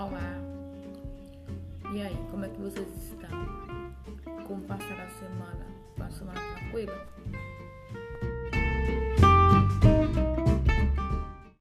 Olá! E aí, como é que vocês estão? Como passar a semana? Passou uma semana tranquila?